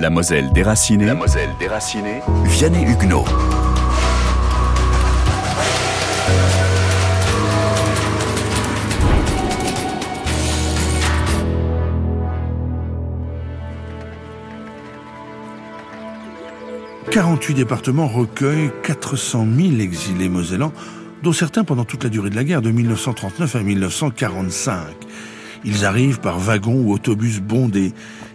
La Moselle déracinée. La Moselle déracinée. Vianney Huguenot. « 48 départements recueillent 400 000 exilés mosellans, dont certains pendant toute la durée de la guerre, de 1939 à 1945. Ils arrivent par wagons ou autobus bondés,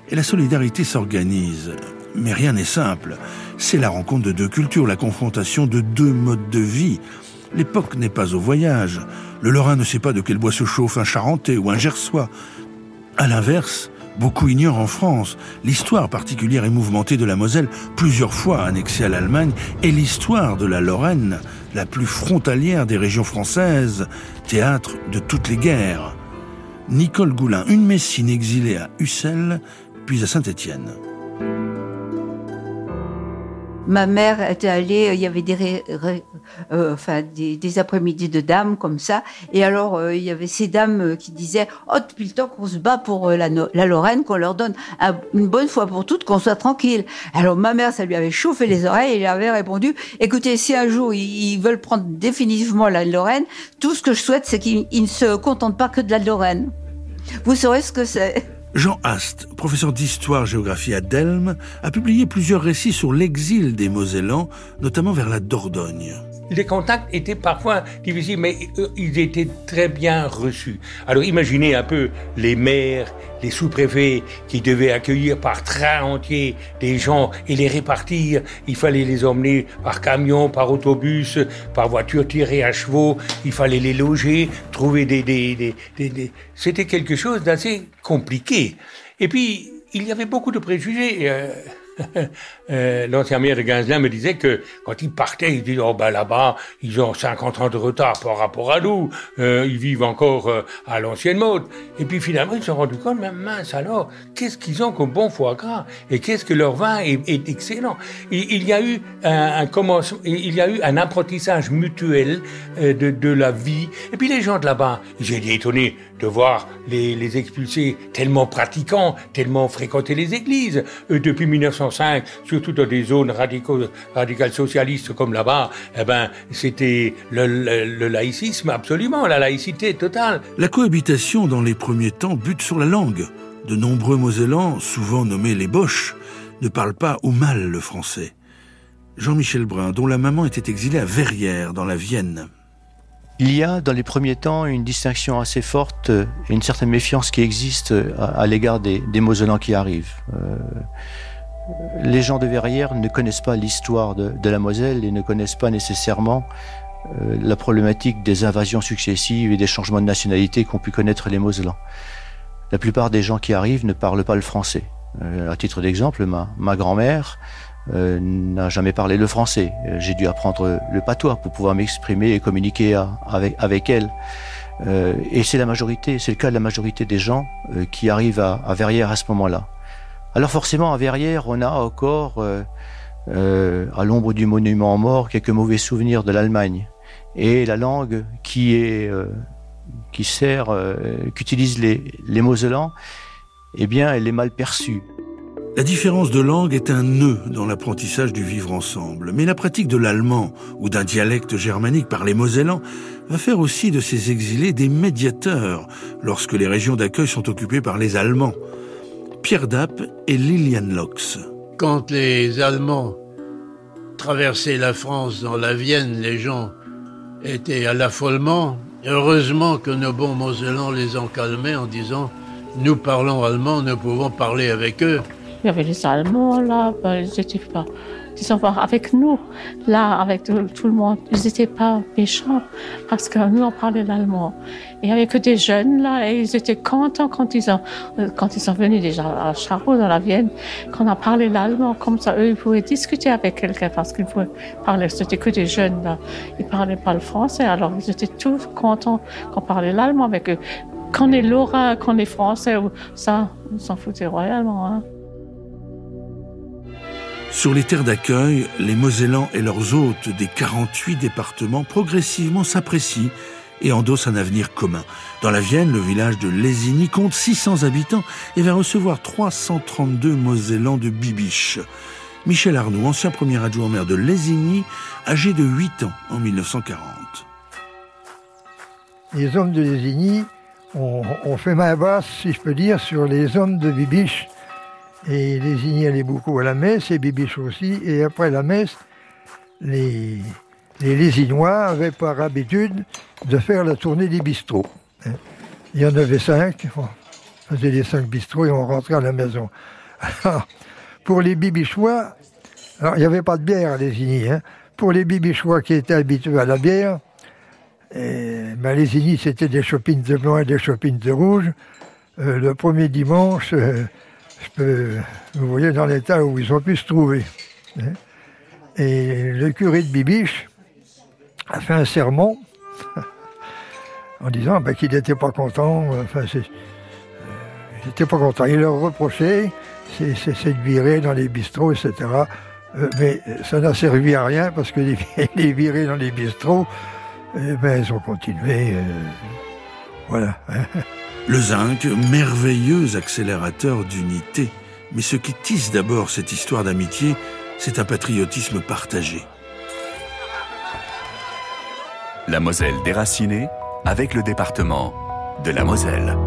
et la solidarité s'organise. Mais rien n'est simple. C'est la rencontre de deux cultures, la confrontation de deux modes de vie. L'époque n'est pas au voyage. Le Lorrain ne sait pas de quel bois se chauffe un Charentais ou un Gersois. À l'inverse, beaucoup ignorent en France l'histoire particulière et mouvementée de la Moselle, plusieurs fois annexée à l'Allemagne, et l'histoire de la Lorraine, la plus frontalière des régions françaises, théâtre de toutes les guerres. Nicole Goulin, une Messine exilée à Ussel, puis à Saint-Étienne. Ma mère était allée, il y avait des, euh, enfin, des, après-midi de dames comme ça, et alors euh, il y avait ces dames euh, qui disaient oh depuis le temps qu'on se bat pour la, Lorraine, qu'on leur donne une bonne fois pour toutes, qu'on soit tranquille. Alors ma mère, ça lui avait chauffé les oreilles, et elle avait répondu écoutez, si un jour ils, veulent prendre définitivement la Lorraine, tout ce que je souhaite, c'est qu'ils ne se contentent pas que de la Lorraine. Vous saurez ce que c'est. Jean Hast, professeur d'histoire-géographie à Delme, a publié plusieurs récits sur l'exil des Mosellans, notamment vers la Dordogne les contacts étaient parfois difficiles, mais euh, ils étaient très bien reçus. Alors imaginez un peu les maires, les sous-préfets qui devaient accueillir par train entier des gens et les répartir. Il fallait les emmener par camion, par autobus, par voiture tirée à chevaux. Il fallait les loger, trouver des... des, des, C'était quelque chose d'assez compliqué. Et puis, il y avait beaucoup de préjugés. Euh, Euh, l'ancien maire de Gainsbourg me disait que quand ils partaient, ils disaient oh ben là-bas ils ont 50 ans de retard par rapport à nous, euh, ils vivent encore euh, à l'ancienne mode. Et puis finalement ils se sont rendus compte, mais mince alors, qu'est-ce qu'ils ont comme bon foie gras? Et qu'est-ce que leur vin est, excellent? Il, y a eu un, apprentissage mutuel de, la vie. Et puis les gens de là-bas, j'ai été étonné de voir les, les expulsés tellement pratiquants, tellement fréquenter les églises depuis 1900 surtout dans des zones radicales socialistes comme là-bas, eh ben, c'était le, laïcisme absolument, la laïcité totale. La cohabitation dans les premiers temps bute sur la langue. De nombreux Mosellans, souvent nommés les Boches, ne parlent pas ou mal le français. Jean-Michel Brun, dont la maman était exilée à Verrières, dans la Vienne. Il y a dans les premiers temps une distinction assez forte et une certaine méfiance qui existe à, l'égard des, des Mosellans qui arrivent. Euh, les gens de Verrières ne connaissent pas l'histoire de, la Moselle et ne connaissent pas nécessairement euh, la problématique des invasions successives et des changements de nationalité qu'ont pu connaître les Mosellans. La plupart des gens qui arrivent ne parlent pas le français. Euh, à titre d'exemple, ma, grand-mère euh, n'a jamais parlé le français. J'ai dû apprendre le patois pour pouvoir m'exprimer et communiquer avec, elle. et c'est la majorité, c'est le cas de la majorité des gens qui arrivent à, à Verrières à ce moment-là. Alors forcément, à Verrières, on a encore, euh, euh, à l'ombre du monument mort, quelques mauvais souvenirs de l'Allemagne. Et la langue qui est, euh, qui sert, qu'utilisent les, les Mosellans, eh bien, elle est mal perçue. La différence de langue est un nœud dans l'apprentissage du vivre ensemble, mais la pratique de l'allemand ou d'un dialecte germanique par les Mosellans va faire aussi de ces exilés des médiateurs lorsque les régions d'accueil sont occupées par les Allemands. Pierre Dapp et Liliane Lox. Quand les Allemands traversaient la France dans la Vienne, les gens étaient à l'affolement. Heureusement que nos bons Mosellans les ont calmés en disant Nous parlons allemand, nous pouvons parler avec eux. Il y avait les Allemands là, ben, ils n'étaient pas disons, avec nous, là, avec tout, le monde. Ils n'étaient pas méchants parce que nous, on parlait l'allemand. Il n'y avait que des jeunes là et ils étaient contents quand ils ont, quand ils sont venus déjà à Charot, dans la Vienne, qu'on a parlé l'allemand. Comme ça, eux, ils pouvaient discuter avec quelqu'un parce qu'ils pouvaient parler. C'était que des jeunes là. Ils parlaient pas le français. Alors, ils étaient tous contents qu'on parlait l'allemand avec eux. Qu'on est lorrain, qu'on est français, ça, on s'en foutait royalement, hein. Sur les terres d'accueil, les Mosellans et leurs hôtes des 48 départements progressivement s'apprécient et endosse un avenir commun. Dans la Vienne, le village de Lésigny compte 600 habitants et va recevoir 332 Mosellans de Bibiche. Michel Arnoux, ancien premier adjoint maire de Lésigny, âgé de 8 ans en 1940. Les hommes de Lésigny ont, fait main basse, si je peux dire, sur les hommes de Bibiche. Et Lésigny allait beaucoup à la messe, et Bibiche aussi. Et après la messe, les, les avaient par habitude de faire la tournée des bistrots. Il y en avait cinq, on faisait les cinq bistrots et on rentrait à la maison. pour les bibichois, alors il n'y avait pas de bière à Lésigny, hein. pour les bibichois qui étaient habitués à la bière, et, ben, Lésigny c'était des chopines de blanc et des chopines de rouge. Euh, le premier dimanche, euh, vous voyez dans l'état où ils ont pu se trouver. Hein. Et le curé de Bibiche a fait un sermon en disant ben, qu'il n'était pas content. Enfin, euh, il pas content. Il leur reprochait c'est de virer dans les bistrots, etc. Euh, mais ça n'a servi à rien parce que les, les virer dans les bistrots, eh ben, ils ont continué. Euh, voilà. Le zinc, merveilleux accélérateur d'unité. Mais ce qui tisse d'abord cette histoire d'amitié, c'est un patriotisme partagé. La Moselle déracinée avec le département de la Moselle.